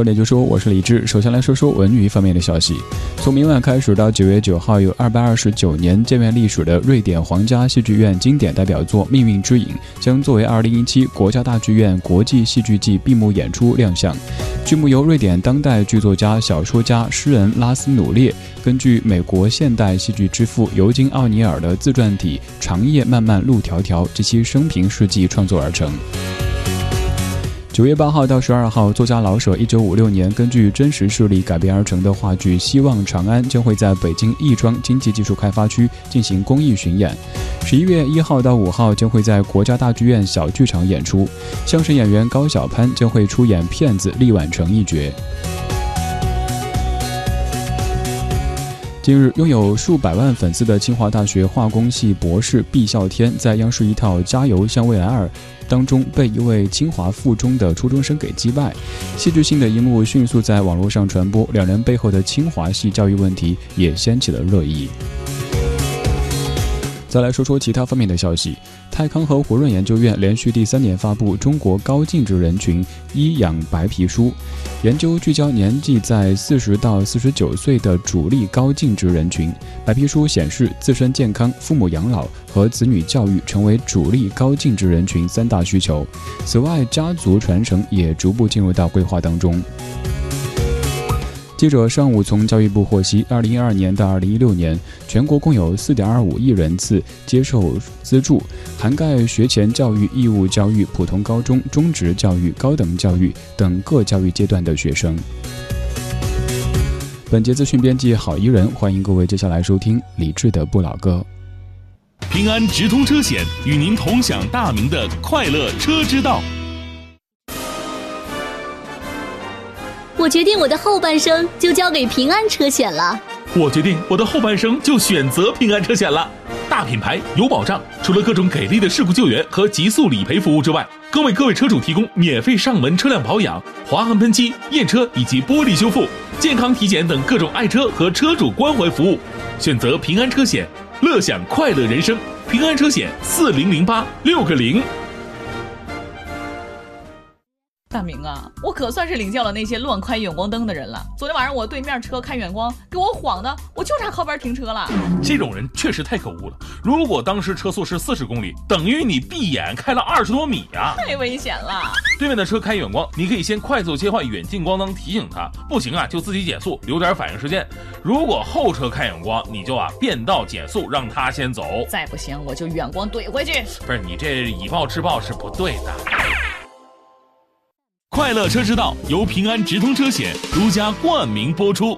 到点就说，我是李志。首先来说说文娱方面的消息。从明晚开始到九月九号，有二百二十九年建院历史的瑞典皇家戏剧院经典代表作《命运之影》将作为二零一七国家大剧院国际戏剧季闭幕演出亮相。剧目由瑞典当代剧作家、小说家、诗人拉斯努列根据美国现代戏剧之父尤金奥尼尔的自传体《长夜漫漫路迢迢》及其生平事迹创作而成。九月八号到十二号，作家老舍一九五六年根据真实事例改编而成的话剧《希望长安》将会在北京亦庄经济技术开发区进行公益巡演。十一月一号到五号将会在国家大剧院小剧场演出，相声演员高晓攀将会出演骗子厉婉成一角。近日，拥有数百万粉丝的清华大学化工系博士毕啸天，在央视一套《加油向未来二》当中被一位清华附中的初中生给击败，戏剧性的一幕迅速在网络上传播，两人背后的清华系教育问题也掀起了热议。再来说说其他方面的消息。泰康和胡润研究院连续第三年发布《中国高净值人群医养白皮书》，研究聚焦年纪在四十到四十九岁的主力高净值人群。白皮书显示，自身健康、父母养老和子女教育成为主力高净值人群三大需求。此外，家族传承也逐步进入到规划当中。记者上午从教育部获悉，二零一二年到二零一六年，全国共有四点二五亿人次接受资助，涵盖学前教育、义务教育、普通高中、中职教育、高等教育等各教育阶段的学生。本节资讯编辑郝怡人，欢迎各位接下来收听李志的不老歌。平安直通车险与您同享大明的快乐车之道。我决定我的后半生就交给平安车险了。我决定我的后半生就选择平安车险了。大品牌有保障，除了各种给力的事故救援和极速理赔服务之外，更为各位车主提供免费上门车辆保养、划痕喷漆、验车以及玻璃修复、健康体检等各种爱车和车主关怀服务。选择平安车险，乐享快乐人生。平安车险四零零八六个零。大明啊，我可算是领教了那些乱开远光灯的人了。昨天晚上我对面车开远光，给我晃的，我就差靠边停车了。这种人确实太可恶了。如果当时车速是四十公里，等于你闭眼开了二十多米呀，太危险了。对面的车开远光，你可以先快速切换远近光灯提醒他，不行啊就自己减速，留点反应时间。如果后车开远光，你就啊变道减速，让他先走。再不行我就远光怼回去。不是你这以暴制暴是不对的。快乐车之道由平安直通车险独家冠名播出。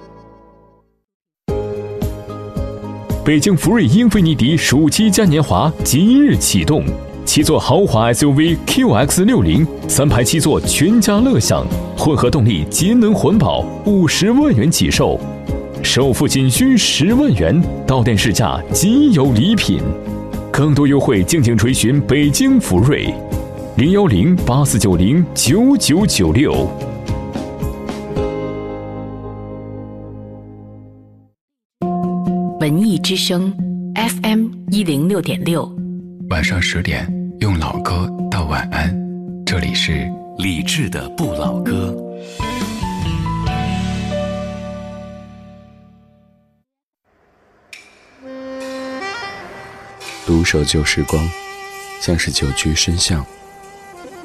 北京福瑞英菲尼迪暑期嘉年华即日启动，七座豪华 SUV QX 六零，三排七座全家乐享，混合动力节能环保，五十万元起售，首付仅需十万元，到店试驾即有礼品，更多优惠敬请垂询北京福瑞。零幺零八四九零九九九六，文艺之声 FM 一零六点六，晚上十点用老歌道晚安，这里是李志的不老歌。独守旧时光，像是久居深巷。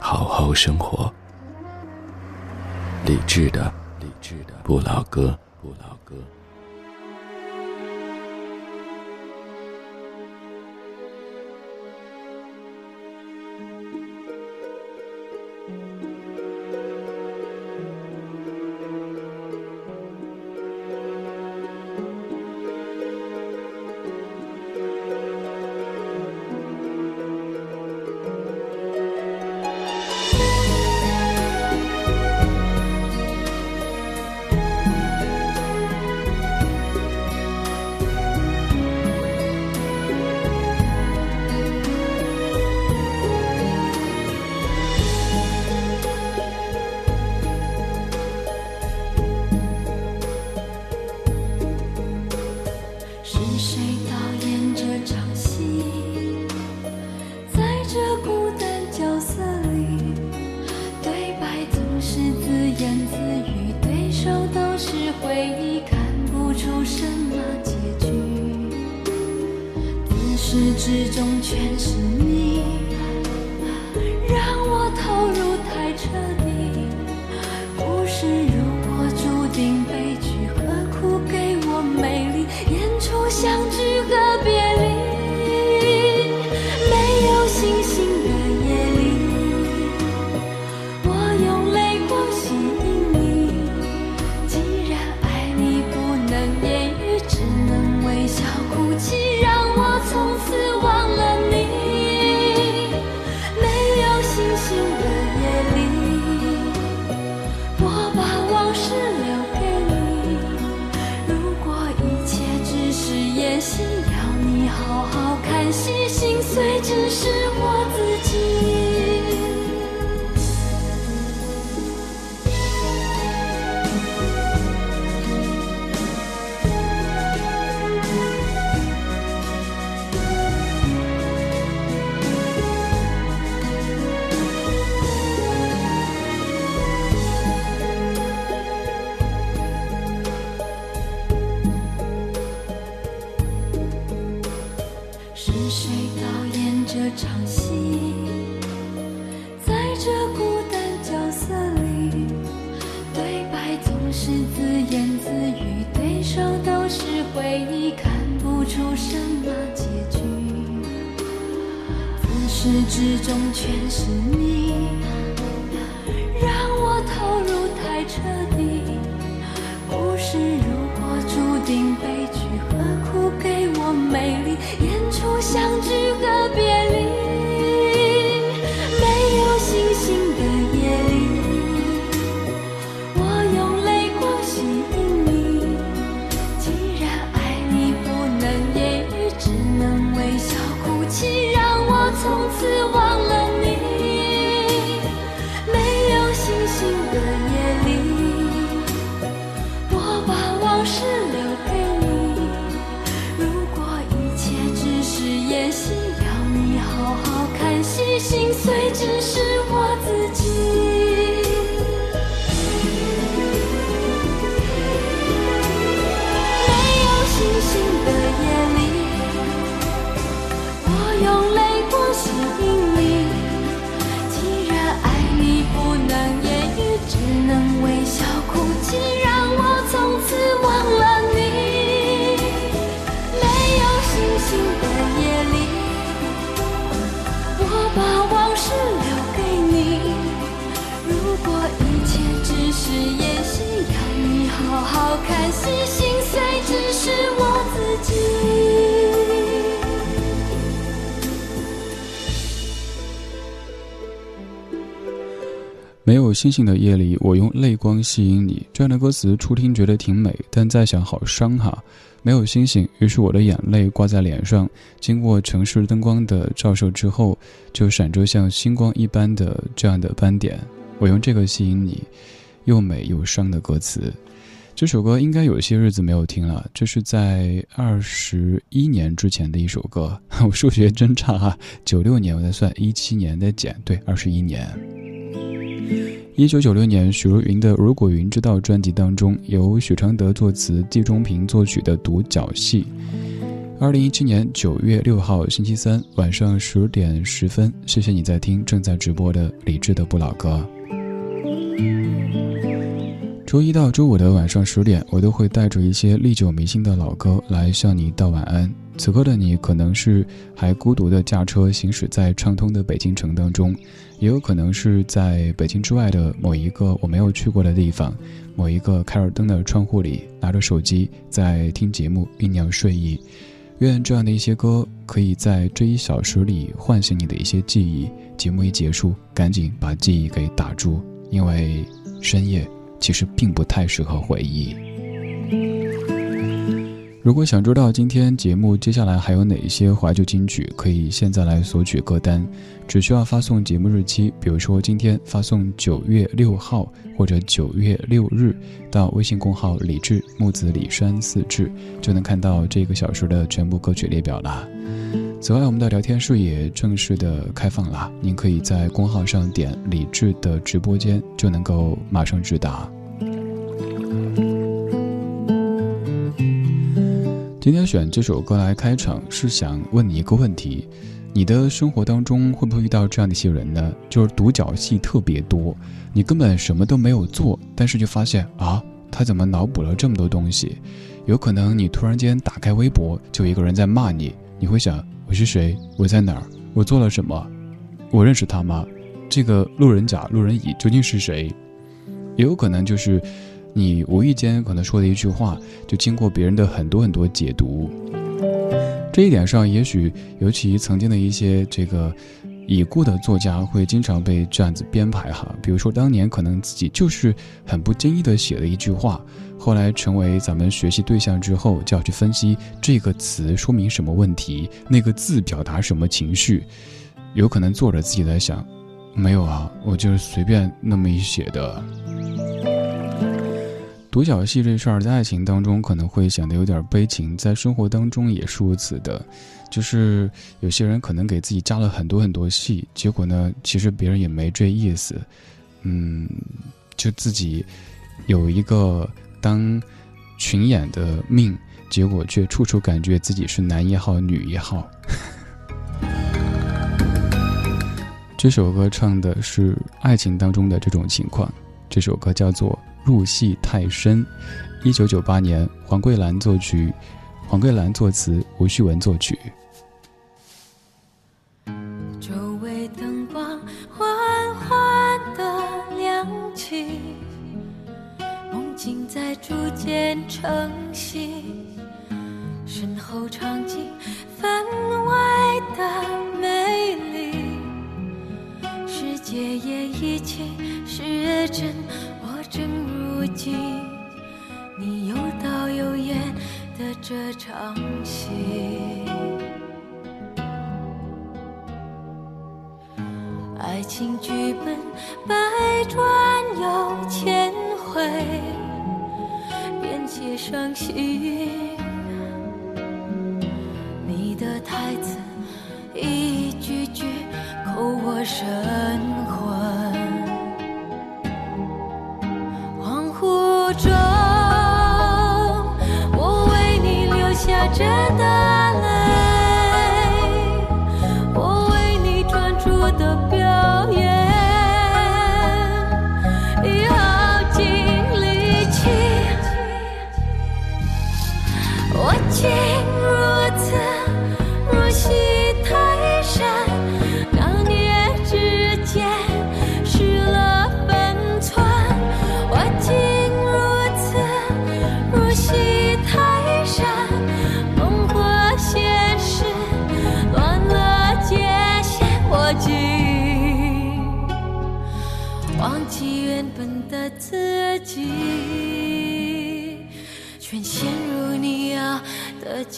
好好生活，理智的，理智的不老歌，始至终全是你，是如果注定悲剧，何苦给我美丽？演出相聚星星的夜里，我用泪光吸引你。这样的歌词初听觉得挺美，但再想好伤哈。没有星星，于是我的眼泪挂在脸上，经过城市灯光的照射之后，就闪着像星光一般的这样的斑点。我用这个吸引你，又美又伤的歌词。这首歌应该有些日子没有听了，这是在二十一年之前的一首歌。我数学真差哈，九六年我在算，一七年在减，对，二十一年。一九九六年，许茹芸的《如果云知道》专辑当中，由许常德作词、季中平作曲的独角戏。二零一七年九月六号星期三晚上十点十分，谢谢你在听正在直播的李志的不老歌。周一到周五的晚上十点，我都会带着一些历久弥新的老歌来向你道晚安。此刻的你可能是还孤独的驾车行驶在畅通的北京城当中，也有可能是在北京之外的某一个我没有去过的地方，某一个开着灯的窗户里，拿着手机在听节目酝酿睡意。愿这样的一些歌可以在这一小时里唤醒你的一些记忆。节目一结束，赶紧把记忆给打住，因为深夜其实并不太适合回忆。如果想知道今天节目接下来还有哪些怀旧金曲，可以现在来索取歌单，只需要发送节目日期，比如说今天发送九月六号或者九月六日到微信公号“李志木子李山四志”，就能看到这个小时的全部歌曲列表了。此外，我们的聊天室也正式的开放了，您可以在公号上点李智的直播间，就能够马上直达。今天选这首歌来开场，是想问你一个问题：你的生活当中会不会遇到这样的一些人呢？就是独角戏特别多，你根本什么都没有做，但是就发现啊，他怎么脑补了这么多东西？有可能你突然间打开微博，就一个人在骂你，你会想：我是谁？我在哪儿？我做了什么？我认识他吗？这个路人甲、路人乙究竟是谁？也有可能就是。你无意间可能说的一句话，就经过别人的很多很多解读。这一点上，也许尤其曾经的一些这个已故的作家会经常被这样子编排哈。比如说，当年可能自己就是很不经意的写了一句话，后来成为咱们学习对象之后，就要去分析这个词说明什么问题，那个字表达什么情绪。有可能作者自己在想，没有啊，我就是随便那么一写的。独角戏这事儿，在爱情当中可能会显得有点悲情，在生活当中也是如此的。就是有些人可能给自己加了很多很多戏，结果呢，其实别人也没这意思。嗯，就自己有一个当群演的命，结果却处处感觉自己是男一号、女一号。这首歌唱的是爱情当中的这种情况，这首歌叫做。入戏太深，一九九八年，黄桂兰作曲，黄桂兰作词，吴旭文作曲。周围灯光缓缓的亮起，梦境在逐渐成型，身后场景分外的美丽，世界也一起失真。正如今，你有导有演的这场戏，爱情剧本百转又千回，便写伤心。你的台词一句句扣我神魂。着，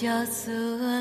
角色。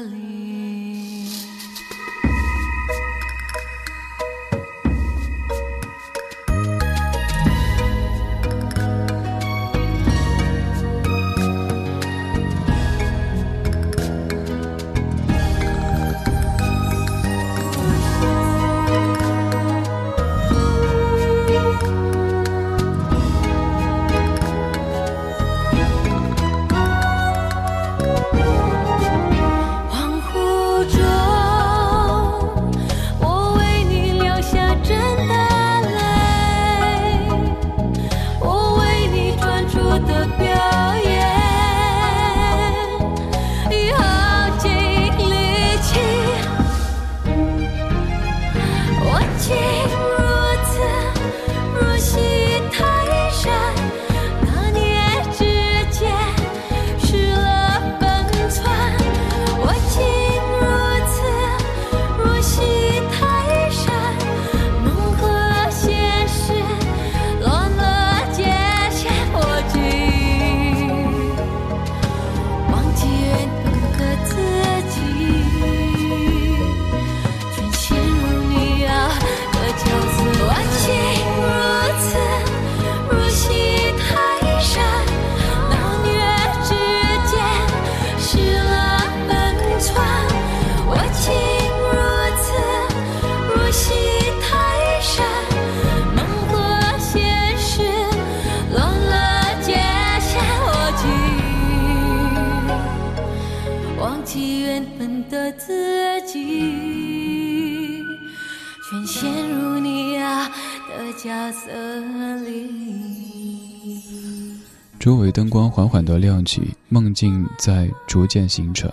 灯光缓缓的亮起，梦境在逐渐形成。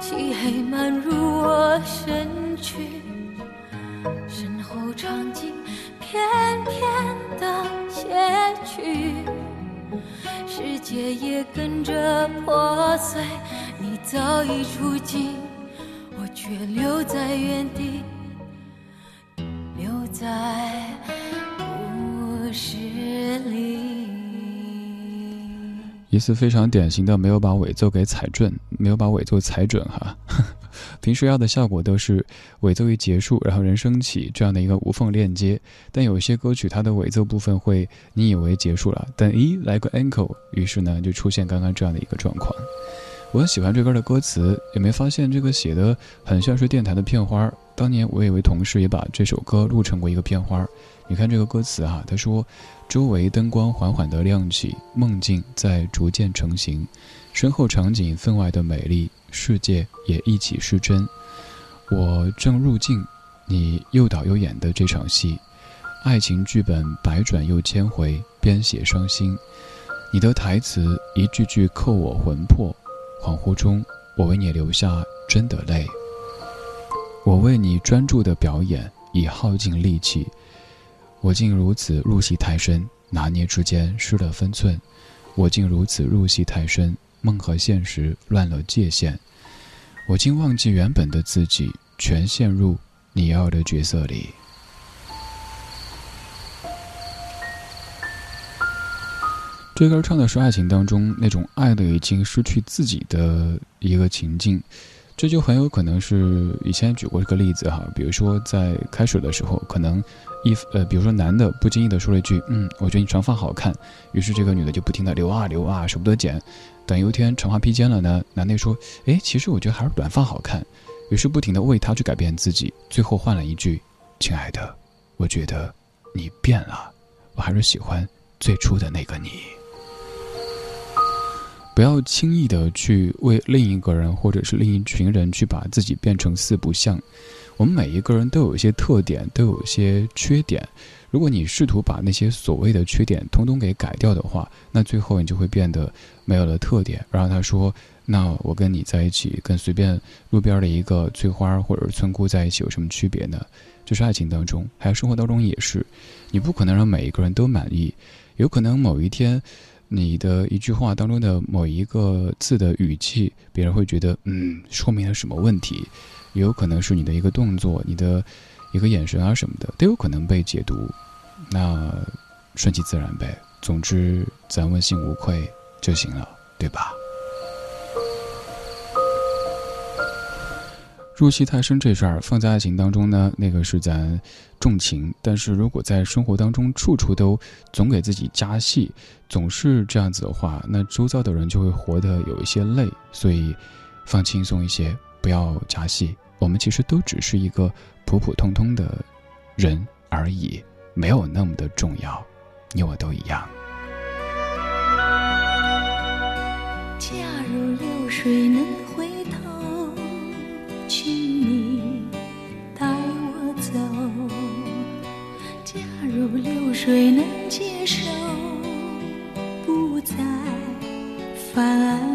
漆黑漫入我身躯，身后场景片片的写去，世界也跟着破碎。你早已出境，我却留在原地，留在。一次非常典型的没有把尾奏给踩准，没有把尾奏踩准哈。平时要的效果都是尾奏一结束，然后人升起这样的一个无缝链接。但有些歌曲它的尾奏部分会你以为结束了，但咦来个 encore，于是呢就出现刚刚这样的一个状况。我很喜欢这歌的歌词，有没有发现这个写的很像是电台的片花？当年我有位同事也把这首歌录成过一个片花。你看这个歌词啊，他说：“周围灯光缓缓地亮起，梦境在逐渐成型，身后场景分外的美丽，世界也一起失真。我正入境你又导又演的这场戏，爱情剧本百转又千回，编写伤心。你的台词一句句扣我魂魄，恍惚中我为你流下真的泪。我为你专注的表演已耗尽力气。”我竟如此入戏太深，拿捏之间失了分寸。我竟如此入戏太深，梦和现实乱了界限。我竟忘记原本的自己，全陷入你要的角色里。这歌唱的是爱情当中那种爱的已经失去自己的一个情境。这就很有可能是以前举过这个例子哈，比如说在开始的时候，可能一呃，比如说男的不经意的说了一句，嗯，我觉得你长发好看，于是这个女的就不停的留啊留啊，舍不得剪，等有一天长发披肩了呢，男的说，哎，其实我觉得还是短发好看，于是不停的为他去改变自己，最后换了一句，亲爱的，我觉得你变了，我还是喜欢最初的那个你。不要轻易的去为另一个人或者是另一群人去把自己变成四不像。我们每一个人都有一些特点，都有一些缺点。如果你试图把那些所谓的缺点通通给改掉的话，那最后你就会变得没有了特点。然后他说：“那我跟你在一起，跟随便路边的一个翠花或者村姑在一起有什么区别呢？”就是爱情当中，还有生活当中也是，你不可能让每一个人都满意。有可能某一天。你的一句话当中的某一个字的语气，别人会觉得，嗯，说明了什么问题？也有可能是你的一个动作，你的一个眼神啊什么的，都有可能被解读。那顺其自然呗。总之，咱问心无愧就行了，对吧？入戏太深这事儿放在爱情当中呢，那个是咱重情；但是如果在生活当中处处都总给自己加戏，总是这样子的话，那周遭的人就会活得有一些累。所以，放轻松一些，不要加戏。我们其实都只是一个普普通通的人而已，没有那么的重要。你我都一样。假如流水能谁能接受，不再返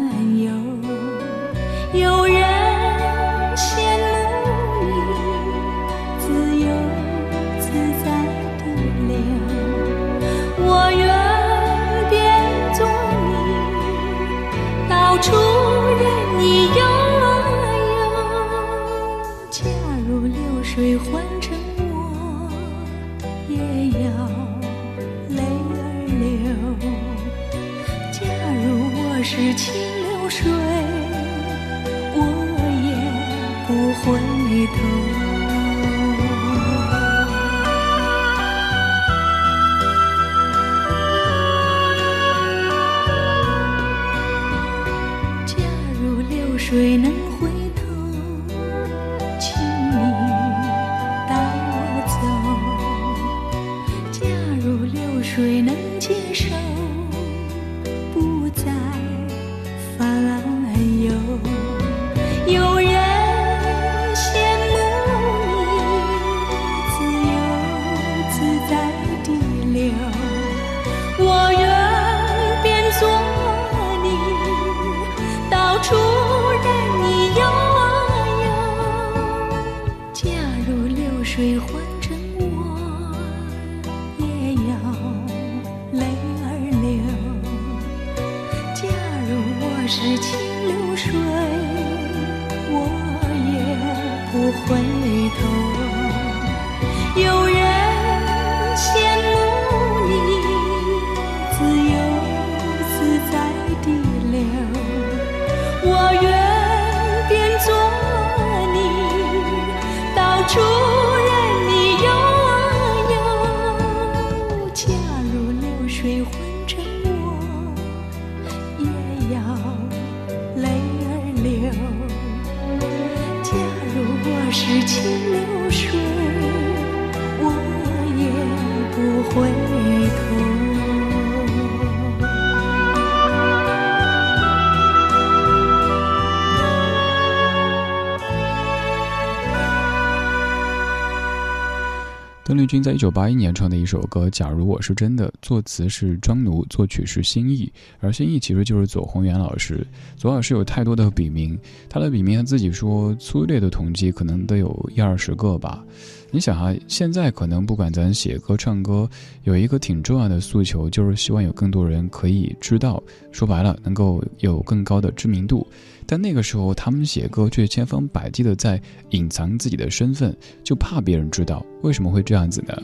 军在一九八一年唱的一首歌《假如我是真的》，作词是庄奴，作曲是辛逸，而辛逸其实就是左宏元老师。左老师有太多的笔名，他的笔名他自己说粗略的统计可能得有一二十个吧。你想啊，现在可能不管咱写歌唱歌，有一个挺重要的诉求，就是希望有更多人可以知道，说白了能够有更高的知名度。但那个时候，他们写歌却千方百计的在隐藏自己的身份，就怕别人知道。为什么会这样子呢？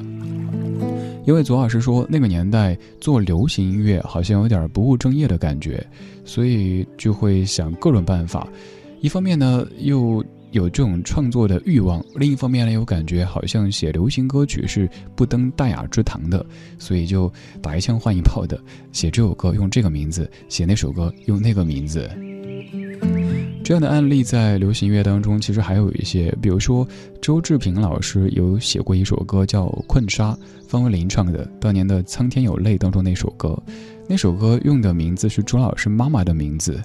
因为左老师说，那个年代做流行音乐好像有点不务正业的感觉，所以就会想各种办法。一方面呢，又有这种创作的欲望；另一方面呢，又感觉好像写流行歌曲是不登大雅之堂的，所以就打一枪换一炮的写这首歌用这个名字，写那首歌用那个名字。这样的案例在流行乐当中其实还有一些，比如说周志平老师有写过一首歌叫《困沙》，方文琳唱的，当年的《苍天有泪》当中那首歌，那首歌用的名字是周老师妈妈的名字。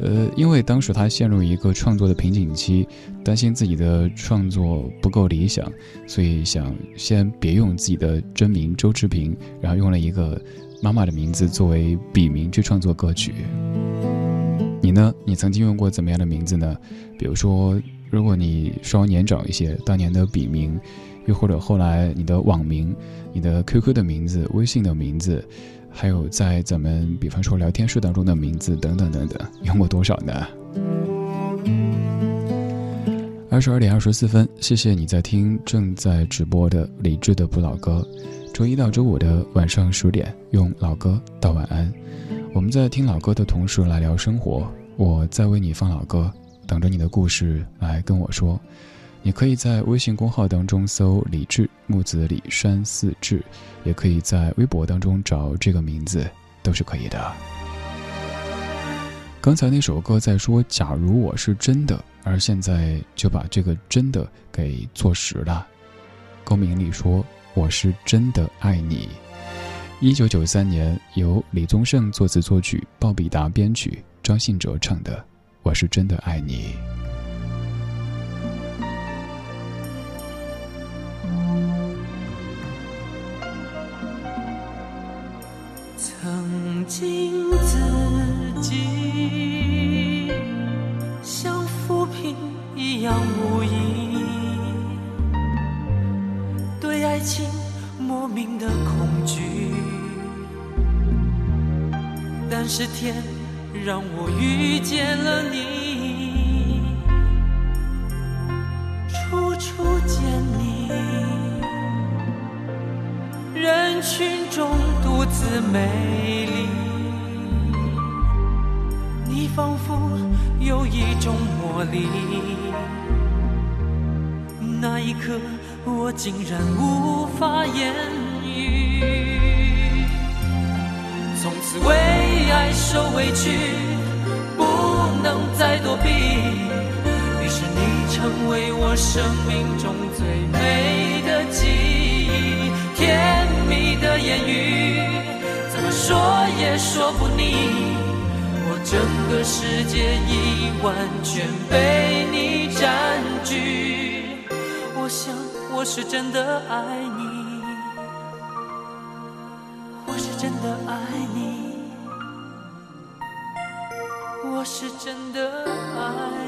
呃，因为当时他陷入一个创作的瓶颈期，担心自己的创作不够理想，所以想先别用自己的真名周志平，然后用了一个妈妈的名字作为笔名去创作歌曲。你呢？你曾经用过怎么样的名字呢？比如说，如果你稍微年长一些，当年的笔名，又或者后来你的网名、你的 QQ 的名字、微信的名字，还有在咱们比方说聊天室当中的名字等等等等，用过多少呢？二十二点二十四分，谢谢你在听正在直播的理智的不老歌，周一到周五的晚上十点，用老歌道晚安。我们在听老歌的同时来聊生活，我在为你放老歌，等着你的故事来跟我说。你可以在微信公号当中搜“李志木子李山四志”，也可以在微博当中找这个名字，都是可以的。刚才那首歌在说“假如我是真的”，而现在就把这个“真的”给做实了。歌名里说：“我是真的爱你。”一九九三年，由李宗盛作词作曲，鲍比达编曲，张信哲唱的《我是真的爱你》。曾经自己像浮萍一样无依，对爱情莫名的恐惧。但是天让我遇见了你，美丽。你仿佛有一种魔力，那一刻我竟然无法言语。从此为爱受委屈，不能再躲避。于是你成为我生命中最个世界已完全被你占据，我想我是真的爱你。我是真的爱你，我是真的爱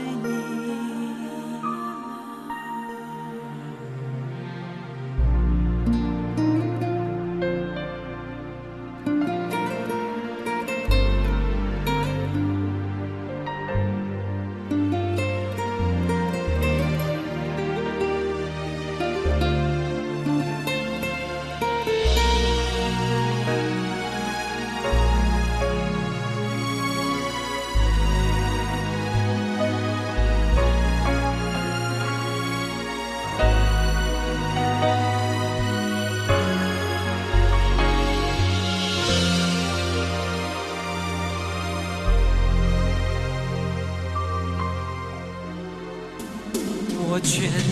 全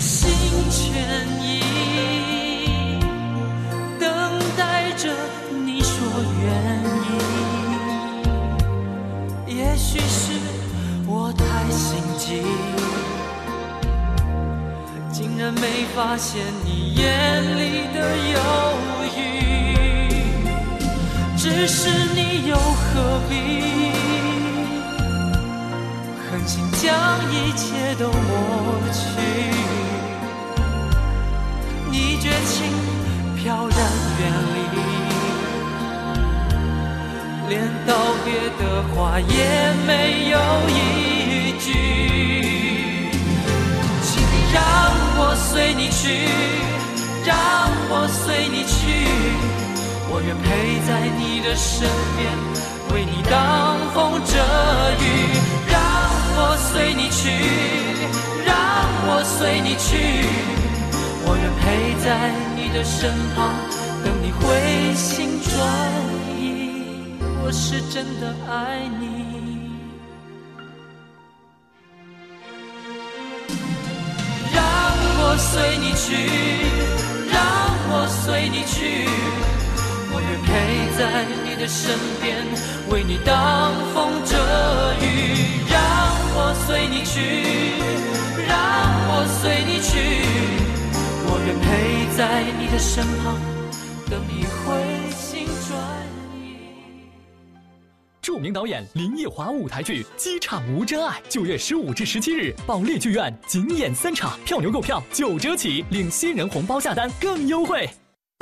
著名导演林奕华舞台剧《机场无真爱》，九月十五至十七日，保利剧院仅演三场，票牛购票九折起，领新人红包下单更优惠。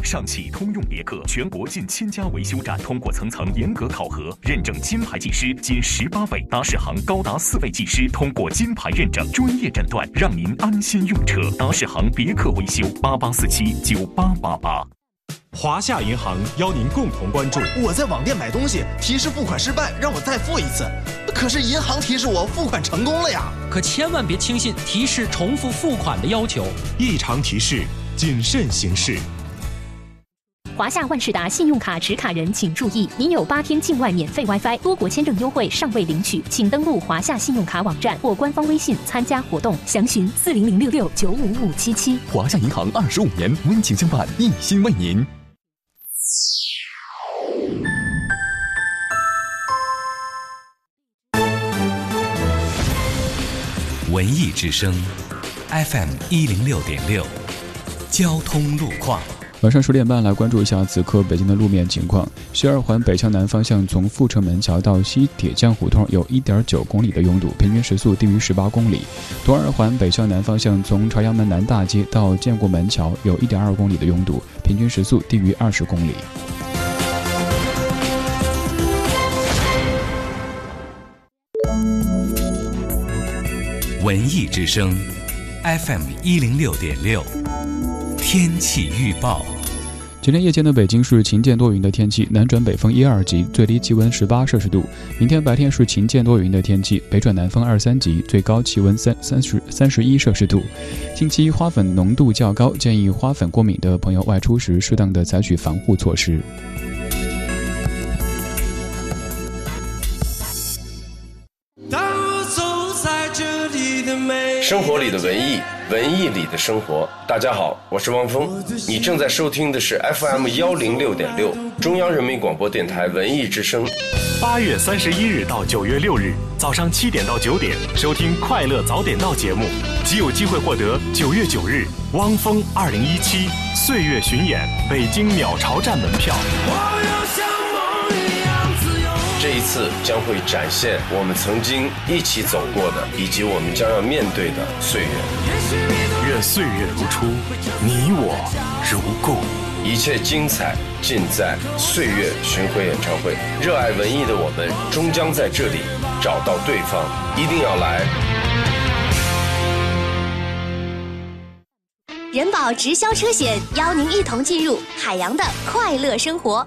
上汽通用别克全国近千家维修站通过层层严格考核，认证金牌技师仅十八位，达世行高达四位技师通过金牌认证，专业诊断，让您安心用车。达世行别克维修八八四七九八八八。华夏银行邀您共同关注。我在网店买东西，提示付款失败，让我再付一次。可是银行提示我付款成功了呀。可千万别轻信提示重复付款的要求，异常提示，谨慎行事。华夏万事达信用卡持卡人请注意，您有八天境外免费 WiFi、多国签证优惠尚未领取，请登录华夏信用卡网站或官方微信参加活动，详询四零零六六九五五七七。华夏银行二十五年温情相伴，一心为您。文艺之声，FM 一零六点六，交通路况。晚上十点半来关注一下此刻北京的路面情况。西二环北向南方向，从阜成门桥到西铁匠胡同有一点九公里的拥堵，平均时速低于十八公里。东二环北向南方向，从朝阳门南大街到建国门桥有一点二公里的拥堵，平均时速低于二十公里。文艺之声，FM 一零六点六。天气预报：今天夜间的北京是晴间多云的天气，南转北风一二级，最低气温十八摄氏度。明天白天是晴间多云的天气，北转南风二三级，最高气温三三十三十一摄氏度。近期花粉浓度较高，建议花粉过敏的朋友外出时适当的采取防护措施。里的文艺。文艺里的生活，大家好，我是汪峰，你正在收听的是 FM 幺零六点六，中央人民广播电台文艺之声。八月三十一日到九月六日早上七点到九点，收听《快乐早点到》节目，即有机会获得九月九日汪峰二零一七岁月巡演北京鸟巢站门票。这一次将会展现我们曾经一起走过的，以及我们将要面对的岁月。愿岁月如初，你我如故。一切精彩尽在岁月巡回演唱会。热爱文艺的我们，终将在这里找到对方。一定要来！人保直销车险邀您一同进入海洋的快乐生活。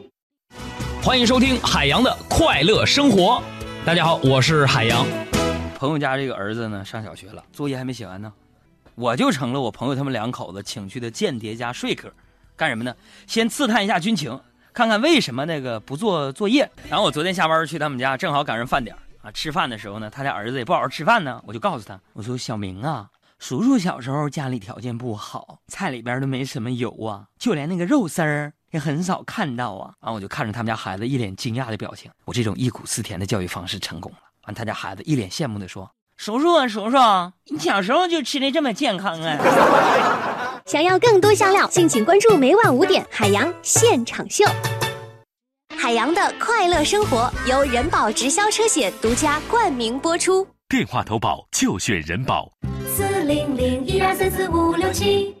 欢迎收听海洋的快乐生活。大家好，我是海洋。朋友家这个儿子呢，上小学了，作业还没写完呢，我就成了我朋友他们两口子请去的间谍加说客，干什么呢？先刺探一下军情，看看为什么那个不做作业。然后我昨天下班去他们家，正好赶上饭点啊，吃饭的时候呢，他家儿子也不好好吃饭呢，我就告诉他，我说小明啊，叔叔小时候家里条件不好，菜里边都没什么油啊，就连那个肉丝儿也很少看到啊。然后我就看着他们家孩子一脸惊讶的表情，我这种忆苦思甜的教育方式成功了。完，他家孩子一脸羡慕的说：“叔叔啊，叔叔，你小时候就吃的这么健康啊！”想要更多香料，敬请关注每晚五点海洋现场秀。海洋的快乐生活由人保直销车险独家冠名播出。电话投保就选人保。四零零一二三四五六七。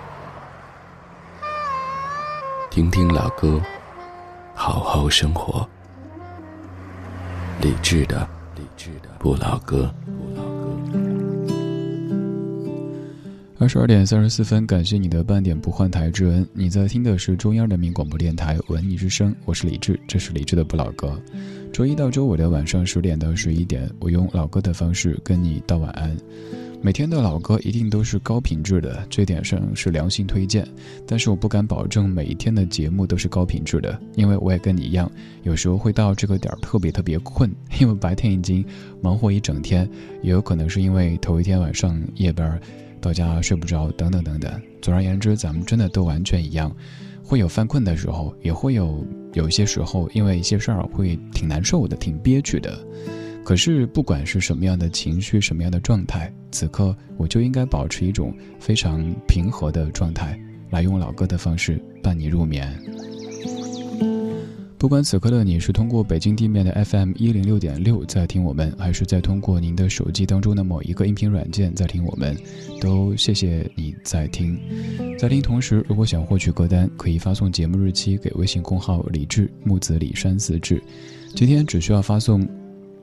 听听老歌，好好生活。理智的，理智的不老歌。二十二点三十四分，感谢你的半点不换台之恩。你在听的是中央人民广播电台文艺之声，我是李志，这是李志的不老歌。周一到周五的晚上十点到十一点，我用老歌的方式跟你道晚安。每天的老歌一定都是高品质的，这点上是良心推荐。但是我不敢保证每一天的节目都是高品质的，因为我也跟你一样，有时候会到这个点儿特别特别困，因为白天已经忙活一整天，也有可能是因为头一天晚上夜班儿，到家睡不着，等等等等。总而言之，咱们真的都完全一样，会有犯困的时候，也会有有一些时候因为一些事儿会挺难受的，挺憋屈的。可是，不管是什么样的情绪，什么样的状态，此刻我就应该保持一种非常平和的状态，来用老歌的方式伴你入眠。不管此刻的你是通过北京地面的 FM 一零六点六在听我们，还是在通过您的手机当中的某一个音频软件在听我们，都谢谢你在听。在听同时，如果想获取歌单，可以发送节目日期给微信公号李志木子李山四志，今天只需要发送。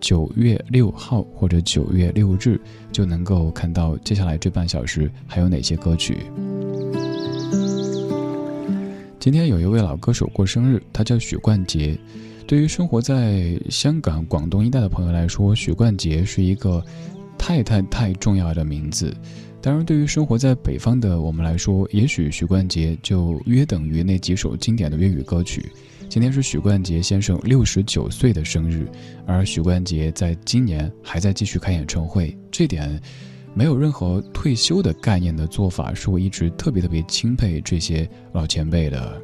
九月六号或者九月六日就能够看到接下来这半小时还有哪些歌曲。今天有一位老歌手过生日，他叫许冠杰。对于生活在香港、广东一带的朋友来说，许冠杰是一个太太太重要的名字。当然，对于生活在北方的我们来说，也许许冠杰就约等于那几首经典的粤语歌曲。今天是许冠杰先生六十九岁的生日，而许冠杰在今年还在继续开演唱会，这点没有任何退休的概念的做法，是我一直特别特别钦佩这些老前辈的。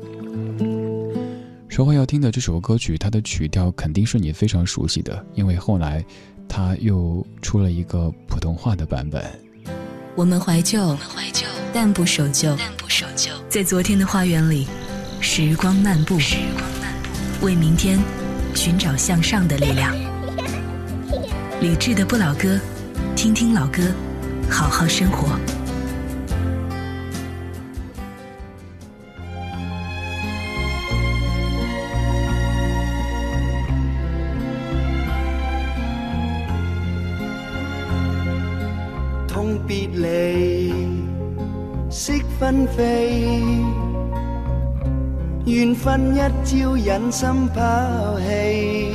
稍后要听的这首歌曲，它的曲调肯定是你非常熟悉的，因为后来他又出了一个普通话的版本。我们怀旧，但不守旧，在昨天的花园里，时光漫步。为明天寻找向上的力量。理智的不老歌，听听老歌，好好生活。痛别离，惜纷飞。缘分一朝忍心抛弃，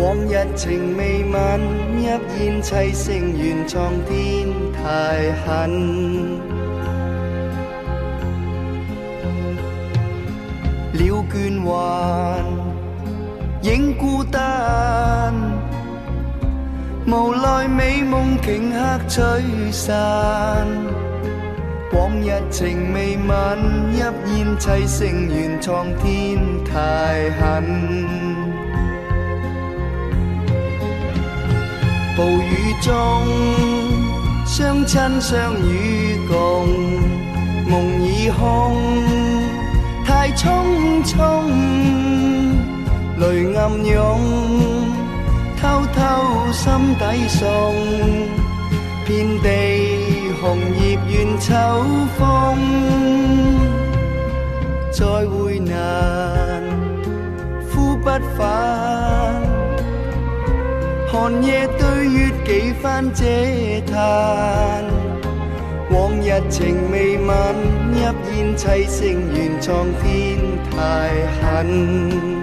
往日情未泯，一烟凄声怨苍天太狠。了倦还，影孤单，无奈美梦顷刻吹散。往日情未泯，一烟凄声怨苍天太狠。暴雨中，相亲相与共，梦已空，太匆匆，泪暗涌，偷偷心底送，遍地红叶怨秋风，再会难，呼不返。寒夜对月几番嗟叹，往日情未泯，一烟凄声怨苍天太狠。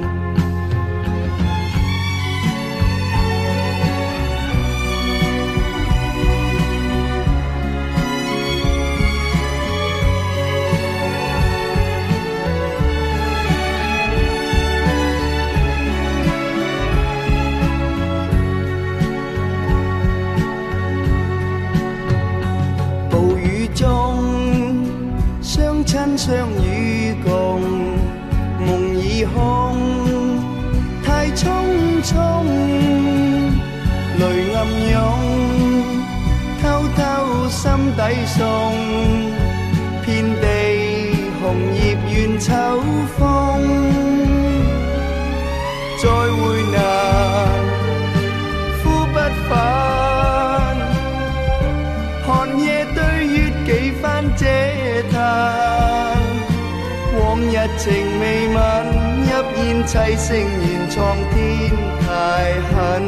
烟凄声怨苍天太狠。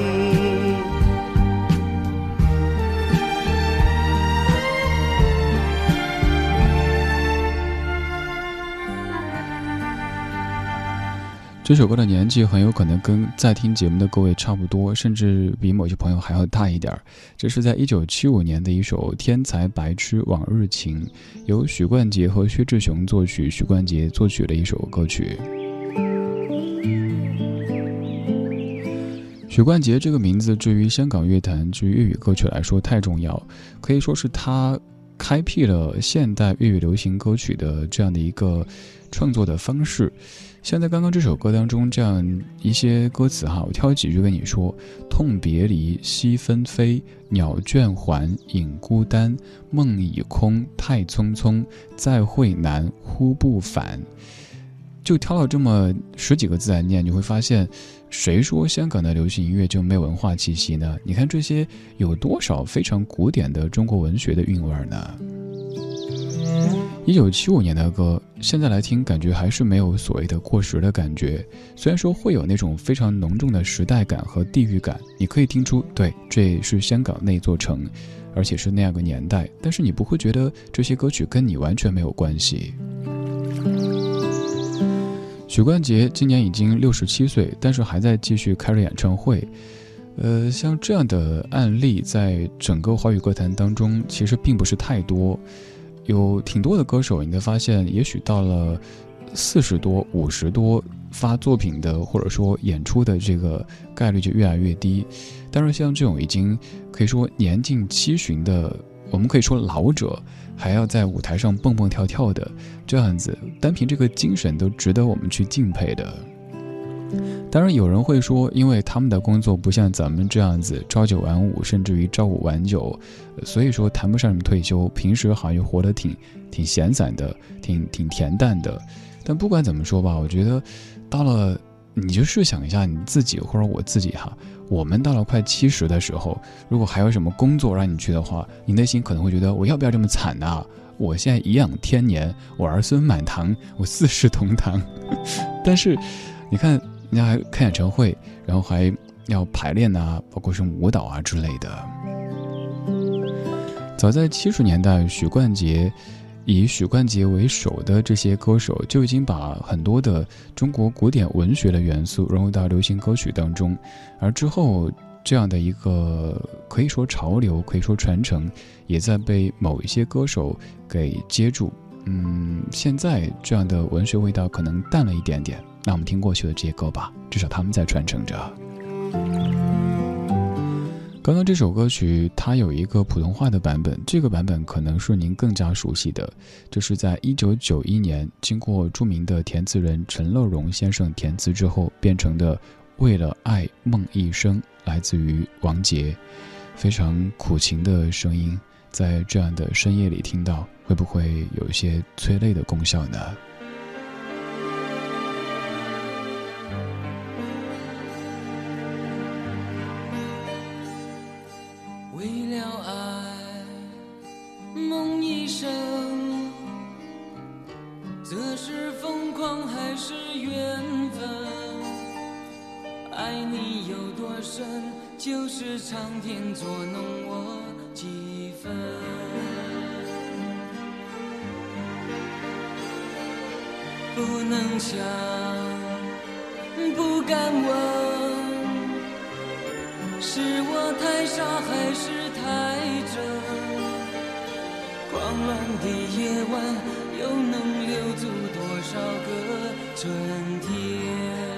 这首歌的年纪很有可能跟在听节目的各位差不多，甚至比某些朋友还要大一点儿。这是在一九七五年的一首《天才白痴往日情》，由许冠杰和薛志雄作曲，许冠杰作曲的一首歌曲。许冠杰这个名字，至于香港乐坛，至于粤语歌曲来说太重要，可以说是他开辟了现代粤语流行歌曲的这样的一个创作的方式。像在刚刚这首歌当中，这样一些歌词哈，我挑几句跟你说：痛别离，惜纷飞，鸟倦还，影孤单，梦已空，太匆匆，再会难，忽不返。就挑了这么十几个字来念，你会发现，谁说香港的流行音乐就没文化气息呢？你看这些有多少非常古典的中国文学的韵味呢？一九七五年的歌，现在来听，感觉还是没有所谓的过时的感觉。虽然说会有那种非常浓重的时代感和地域感，你可以听出，对，这是香港那座城，而且是那样个年代，但是你不会觉得这些歌曲跟你完全没有关系。许冠杰今年已经六十七岁，但是还在继续开着演唱会。呃，像这样的案例，在整个华语歌坛当中，其实并不是太多。有挺多的歌手，你会发现，也许到了四十多、五十多发作品的，或者说演出的这个概率就越来越低。但是像这种已经可以说年近七旬的，我们可以说老者，还要在舞台上蹦蹦跳跳的这样子，单凭这个精神都值得我们去敬佩的。当然，有人会说，因为他们的工作不像咱们这样子朝九晚五，甚至于朝五晚九，所以说谈不上什么退休。平时好像活得挺挺闲散的，挺挺恬淡的。但不管怎么说吧，我觉得到了，你就试想一下你自己或者我自己哈，我们到了快七十的时候，如果还有什么工作让你去的话，你内心可能会觉得我要不要这么惨呢？我现在颐养天年，我儿孙满堂，我四世同堂。但是，你看。人家还开演唱会，然后还要排练呐，包括什么舞蹈啊之类的。早在七十年代，许冠杰以许冠杰为首的这些歌手，就已经把很多的中国古典文学的元素融入到流行歌曲当中，而之后这样的一个可以说潮流，可以说传承，也在被某一些歌手给接住。嗯，现在这样的文学味道可能淡了一点点，那我们听过去的这些歌吧，至少他们在传承着。刚刚这首歌曲，它有一个普通话的版本，这个版本可能是您更加熟悉的，就是在一九九一年经过著名的填词人陈乐融先生填词之后变成的《为了爱梦一生》，来自于王杰，非常苦情的声音，在这样的深夜里听到，会不会有一些催泪的功效呢？是苍天捉弄我几分，不能想，不敢问，是我太傻还是太真？狂乱的夜晚，又能留住多少个春天？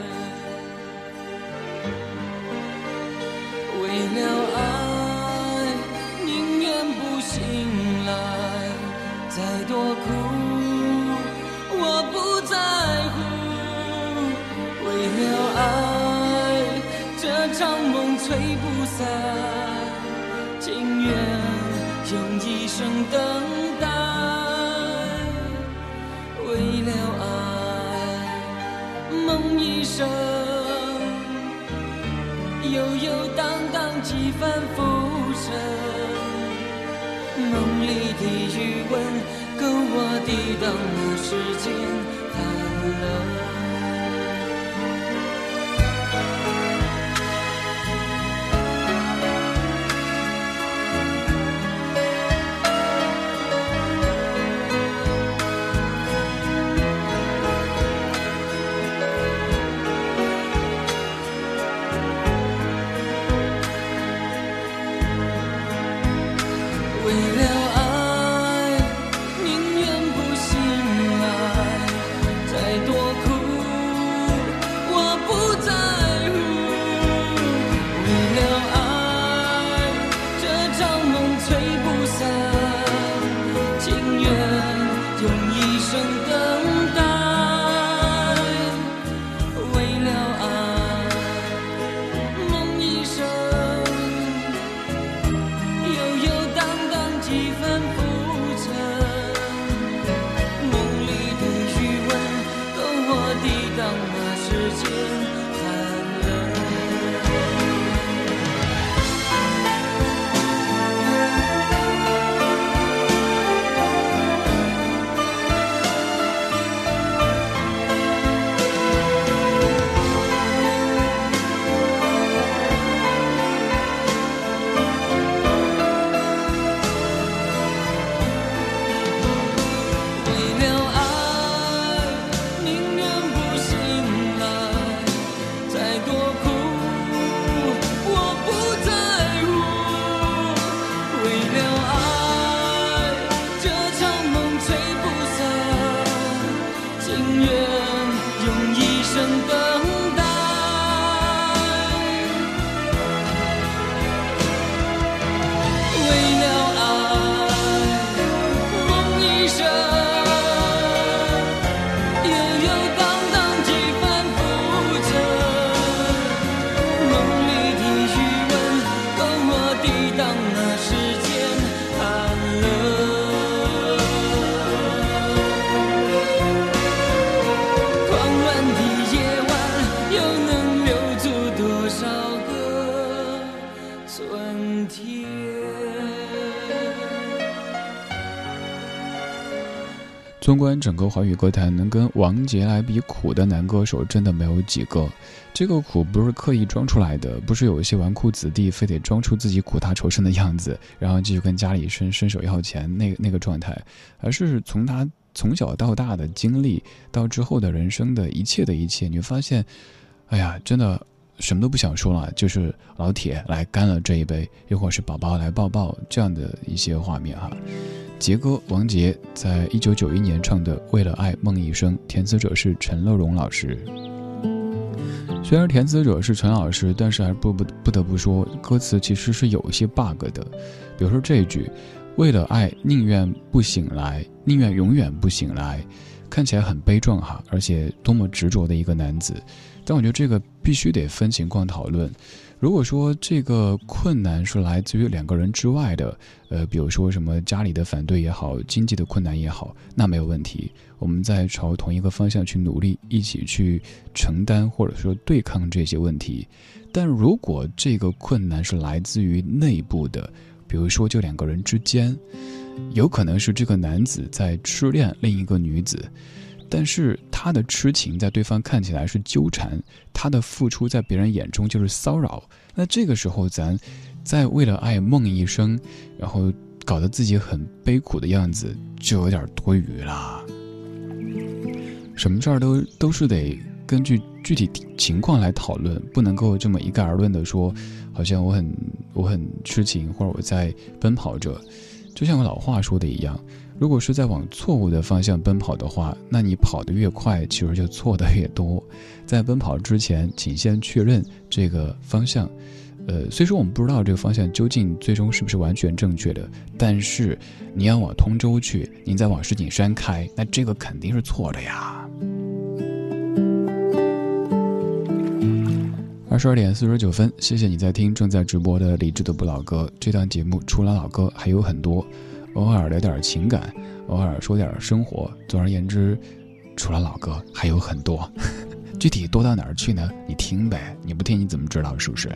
多苦，我不在乎。为了爱，这场梦吹不散。情愿用一生等待。为了爱，梦一生。悠悠荡荡，几番浮沉，梦里的余温。跟我抵挡了世间寒冷。观整个华语歌坛，能跟王杰来比苦的男歌手真的没有几个。这个苦不是刻意装出来的，不是有一些纨绔子弟非得装出自己苦大仇深的样子，然后继续跟家里伸伸手要钱那那个状态，而是从他从小到大的经历到之后的人生的一切的一切，你会发现，哎呀，真的什么都不想说了，就是老铁来干了这一杯，又或是宝宝来抱抱这样的一些画面哈。杰哥王杰在一九九一年唱的《为了爱梦一生》，填词者是陈乐融老师。虽然填词者是陈老师，但是还不不不得不说，歌词其实是有一些 bug 的。比如说这一句：“为了爱，宁愿不醒来，宁愿永远不醒来”，看起来很悲壮哈，而且多么执着的一个男子。但我觉得这个必须得分情况讨论。如果说这个困难是来自于两个人之外的，呃，比如说什么家里的反对也好，经济的困难也好，那没有问题。我们在朝同一个方向去努力，一起去承担或者说对抗这些问题。但如果这个困难是来自于内部的，比如说就两个人之间，有可能是这个男子在痴恋另一个女子。但是他的痴情在对方看起来是纠缠，他的付出在别人眼中就是骚扰。那这个时候，咱在为了爱梦一生，然后搞得自己很悲苦的样子，就有点多余啦。什么事儿都都是得根据具体情况来讨论，不能够这么一概而论的说，好像我很我很痴情，或者我在奔跑着。就像老话说的一样。如果是在往错误的方向奔跑的话，那你跑得越快，其实就错的越多。在奔跑之前，请先确认这个方向。呃，虽说我们不知道这个方向究竟最终是不是完全正确的，但是你要往通州去，您再往石景山开，那这个肯定是错的呀。二十二点四十九分，谢谢你在听正在直播的理智的不老歌。这档节目除了老歌还有很多。偶尔聊点情感，偶尔说点生活。总而言之，除了老歌还有很多，具体多到哪儿去呢？你听呗，你不听你怎么知道？是不是？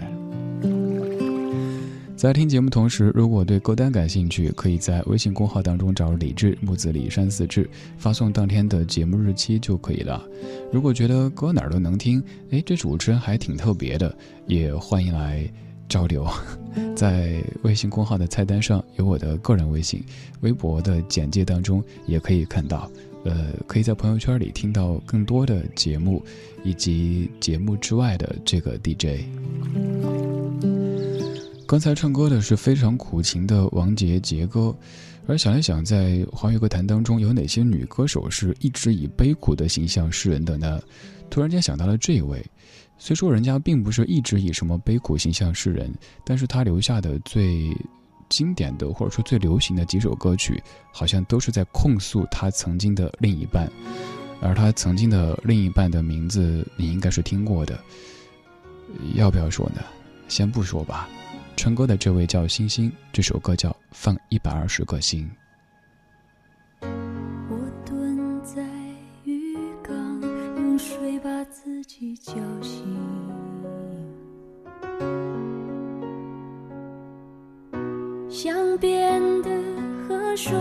在听节目同时，如果对歌单感兴趣，可以在微信公号当中找李志木子李山四志，发送当天的节目日期就可以了。如果觉得歌哪儿都能听，哎，这主持人还挺特别的，也欢迎来。交流，在微信公号的菜单上有我的个人微信，微博的简介当中也可以看到。呃，可以在朋友圈里听到更多的节目，以及节目之外的这个 DJ。刚才唱歌的是非常苦情的王杰杰哥，而想一想，在华语歌坛当中有哪些女歌手是一直以悲苦的形象示人的呢？突然间想到了这一位。虽说人家并不是一直以什么悲苦形象示人，但是他留下的最经典的或者说最流行的几首歌曲，好像都是在控诉他曾经的另一半，而他曾经的另一半的名字你应该是听过的，要不要说呢？先不说吧。唱歌的这位叫星星，这首歌叫《放一百二十个心》。江边的河水。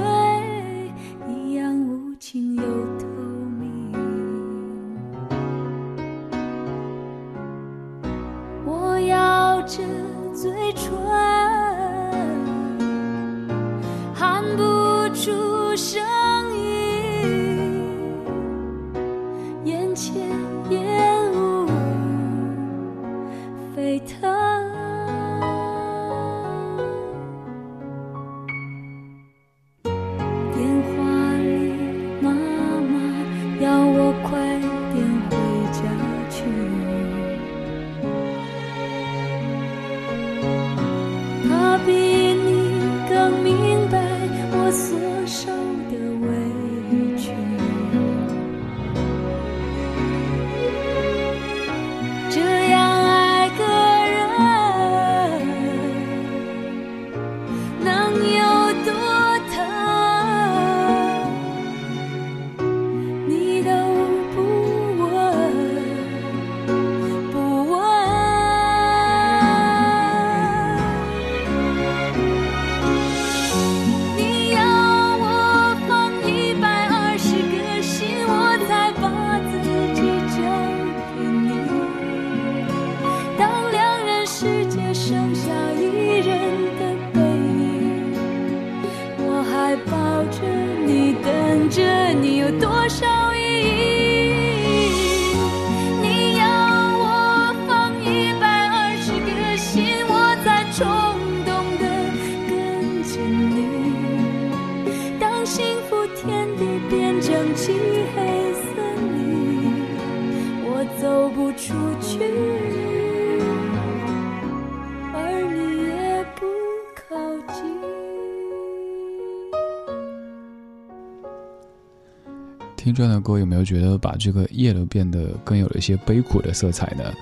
听这样的歌，有没有觉得把这个夜都变得更有了一些悲苦的色彩呢？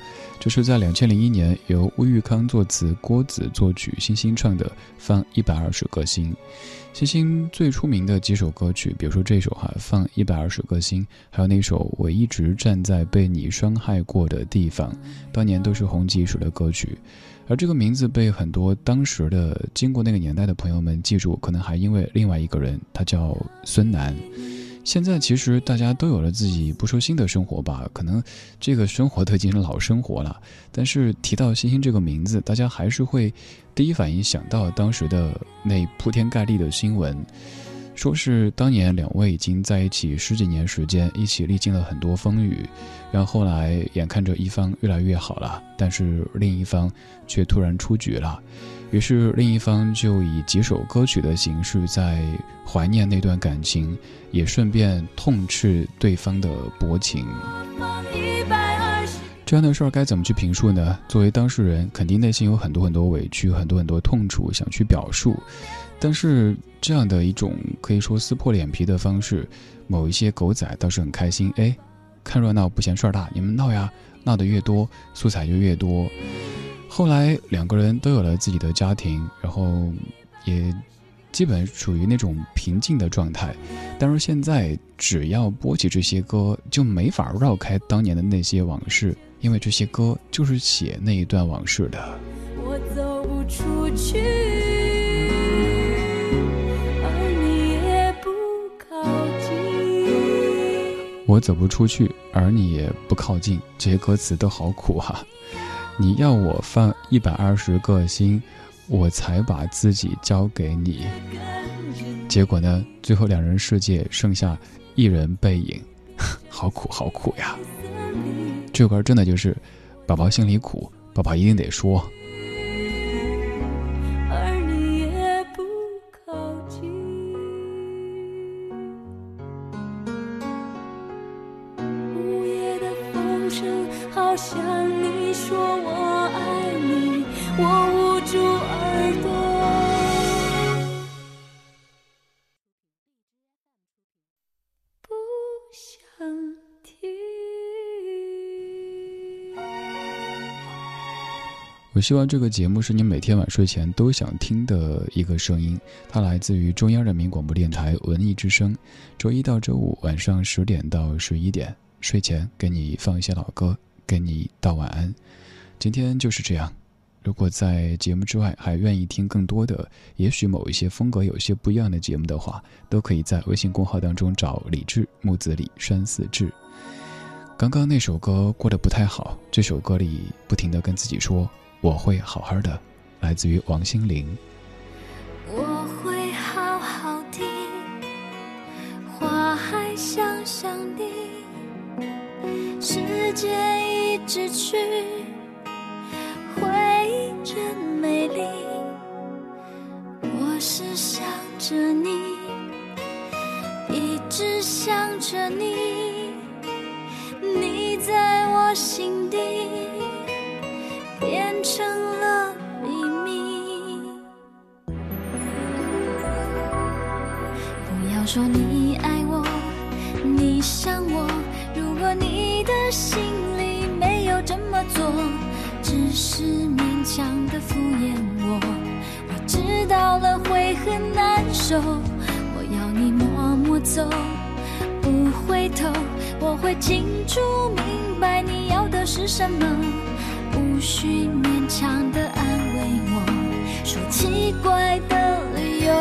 就是在两千零一年由乌玉康作词、郭子作曲、星星唱的《放一百二十个星》。星星最出名的几首歌曲，比如说这首哈《放一百二十个星》，还有那首《我一直站在被你伤害过的地方》，当年都是红极一时的歌曲。而这个名字被很多当时的经过那个年代的朋友们记住，可能还因为另外一个人，他叫孙楠。现在其实大家都有了自己不说新的生活吧，可能这个生活都已经是老生活了。但是提到星星这个名字，大家还是会第一反应想到当时的那铺天盖地的新闻，说是当年两位已经在一起十几年时间，一起历经了很多风雨，然后后来眼看着一方越来越好了，但是另一方却突然出局了。于是，另一方就以几首歌曲的形式，在怀念那段感情，也顺便痛斥对方的薄情。这样的事儿该怎么去评述呢？作为当事人，肯定内心有很多很多委屈，很多很多痛楚想去表述。但是，这样的一种可以说撕破脸皮的方式，某一些狗仔倒是很开心。哎，看热闹不嫌事儿大，你们闹呀，闹得越多，素材就越多。后来两个人都有了自己的家庭，然后也基本属于那种平静的状态。但是现在只要播起这些歌，就没法绕开当年的那些往事，因为这些歌就是写那一段往事的。我走不出去，而你也不靠近。我走不出去，而你也不靠近。这些歌词都好苦啊。你要我放一百二十个心，我才把自己交给你。结果呢？最后两人世界剩下一人背影，好苦好苦呀！这首歌真的就是，宝宝心里苦，宝宝一定得说。我希望这个节目是你每天晚睡前都想听的一个声音。它来自于中央人民广播电台文艺之声，周一到周五晚上十点到十一点，睡前给你放一些老歌，给你道晚安。今天就是这样。如果在节目之外还愿意听更多的，也许某一些风格有些不一样的节目的话，都可以在微信公号当中找李志木子李山四志。刚刚那首歌过得不太好，这首歌里不停的跟自己说。我会好好的，来自于王心凌。我会好好的，花还香香的，时间一直去，回忆真美丽。我是想着你，一直想着你，你在我心底。说你爱我，你想我。如果你的心里没有这么做，只是勉强的敷衍我，我知道了会很难受。我要你默默走，不回头。我会清楚明白你要的是什么。无需勉强的安慰我，说奇怪的理由，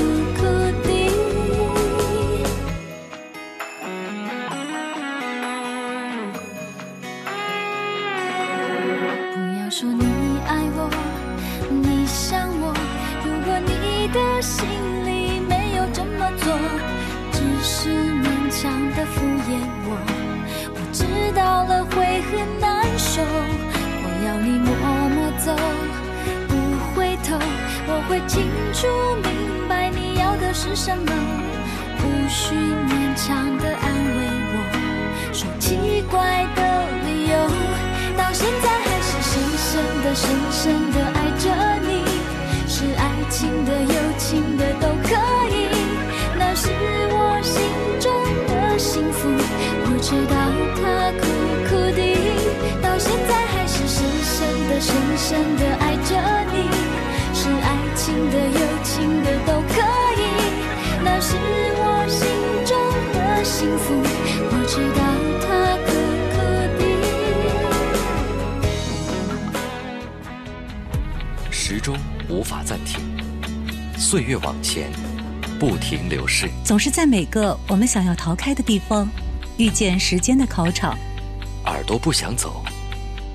是什么，无需勉强的安慰我，说奇怪的理由，到现在还是深深的、深深的爱着你，是爱情的、友情的都可以，那是我心中的幸福。我知道它苦苦的，到现在还是深深的、深深的爱着你，是爱情的、友情的都可，是我心中的幸福。我知道它苦苦的。时钟无法暂停，岁月往前，不停流逝。总是在每个我们想要逃开的地方，遇见时间的考场。耳朵不想走，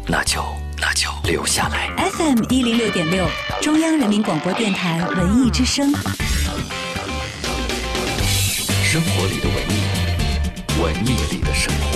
那就那就留下来。FM 一零六点六，中央人民广播电台文艺之声。生活里的文艺，文艺里的生活。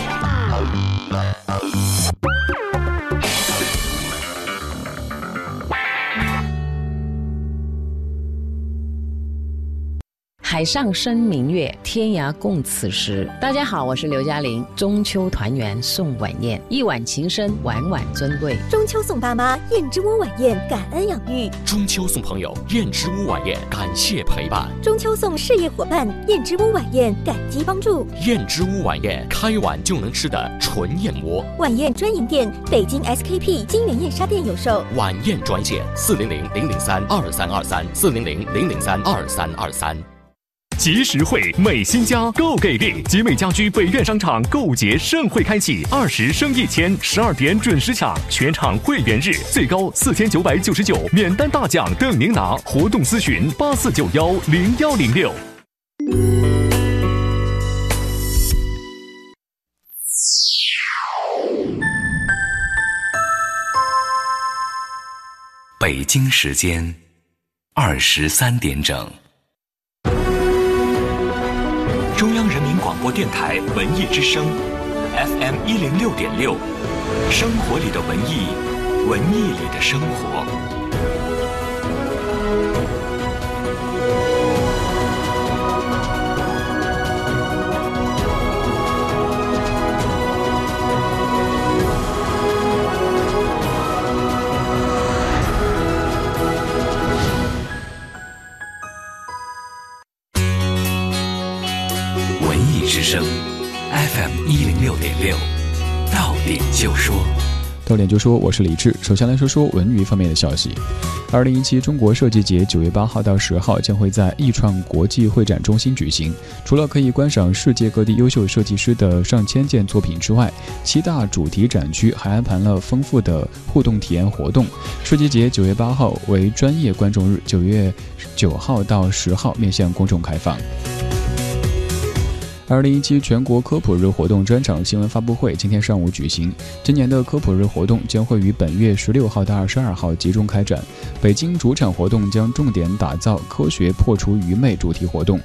海上生明月，天涯共此时。大家好，我是刘嘉玲。中秋团圆送晚宴，一碗情深，碗碗尊贵。中秋送爸妈燕之屋晚宴，感恩养育；中秋送朋友燕之屋晚宴，感谢陪伴；中秋送事业伙伴燕之屋晚宴，感激帮助。燕之屋晚宴，开碗就能吃的纯燕窝。晚宴专营店：北京 SKP 金源燕莎店有售。晚宴专线：四零零零零三二三二三，四零零零零三二三二三。集实惠，美新家够给力！集美家居北苑商场购物节盛会开启，二十升一千，十二点准时抢，全场会员日最高四千九百九十九，免单大奖等您拿！活动咨询八四九幺零幺零六。北京时间二十三点整。广播电台文艺之声，FM 一零六点六，生活里的文艺，文艺里的生活。，FM 一零六点六，到点就说。到点就说，我是李志。首先来说说文娱方面的消息。二零一七中国设计节九月八号到十号将会在艺创国际会展中心举行。除了可以观赏世界各地优秀设计师的上千件作品之外，七大主题展区还安排了丰富的互动体验活动。设计节九月八号为专业观众日，九月九号到十号面向公众开放。二零一七全国科普日活动专场新闻发布会今天上午举行。今年的科普日活动将会于本月十六号到二十二号集中开展。北京主场活动将重点打造科学破除愚昧主题活动。